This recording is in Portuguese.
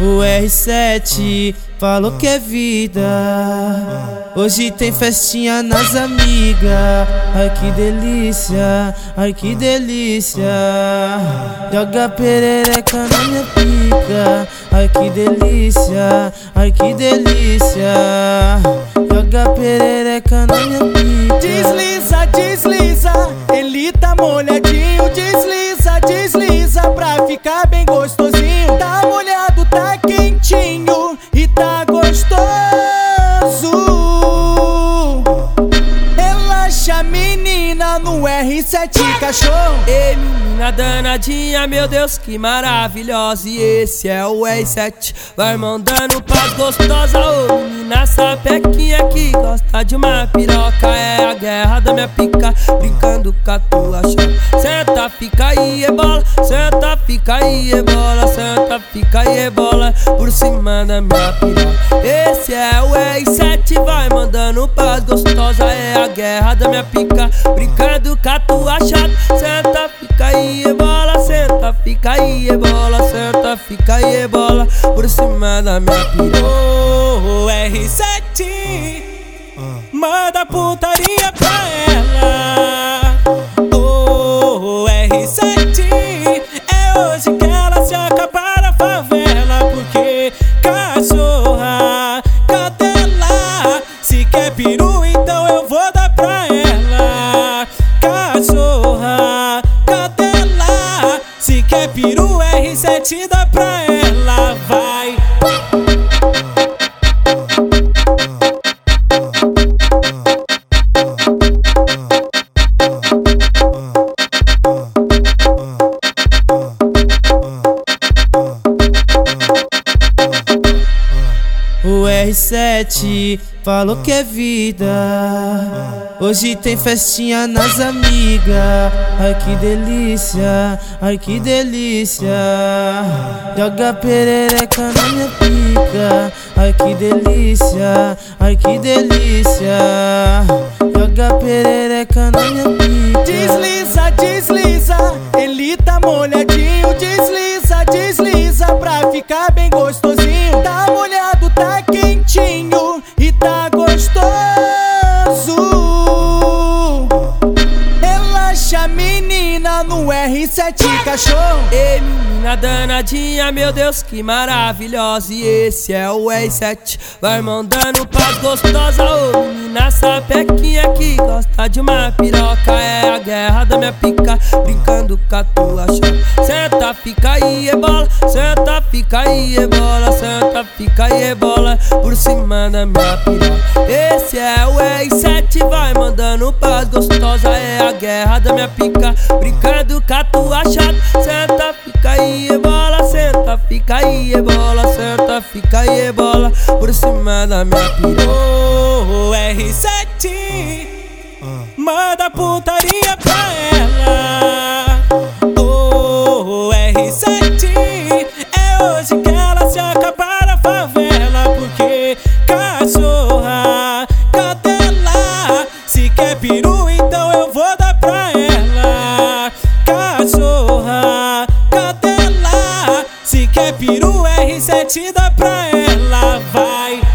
O R7 falou que é vida. Hoje tem festinha nas amigas. Ai que delícia, ai que delícia. Joga perereca na minha pica. Ai que delícia, ai que delícia. Joga perereca na minha pica. Relaxa, menina, no R7 cachorro. Ei, menina danadinha, meu Deus, que maravilhosa. E esse é o R7, vai mandando pras gostosa. Ô, menina sapequinha que gosta de uma piroca. É a guerra da minha pica, brincando com a tua chapa. Senta, fica aí, é bola. Senta, fica aí, é bola. Senta, fica aí, é bola. Por cima da minha piroca. Esse é o R7, vai mandando pras gostosa. É a guerra da minha pica, brincando com a tua chapa. Senta, fica aí, é bola. Senta, fica aí, é bola. Senta, fica aí, é bola. Por cima da minha piroca. Ô, R7 Manda putaria Quer peru, então eu vou dar pra ela. Cachorra, cadela Se quer peru, R7 dá pra ela. Vai. O R7 falou que é vida. Hoje tem festinha nas amigas. Ai que delícia, ai que delícia. Joga perereca na minha pica. Ai que delícia, ai que delícia. Joga perereca na minha pica. No R7 cachorro. Ei, menina danadinha, meu Deus, que maravilhosa. E esse é o R7, vai mandando pras gostosa. Ô, menina sapequinha que gosta de uma piroca. É a guerra da minha pica, brincando com a tua chapa. Senta, fica aí, é bola. Senta, fica aí, é bola. Senta, fica aí, é bola. Por cima da minha piroca. Esse fica e é bola por cima da minha piroa. R7, ah. manda putaria pra ela. Ah. Oh, R7, é hoje Pra ela, vai.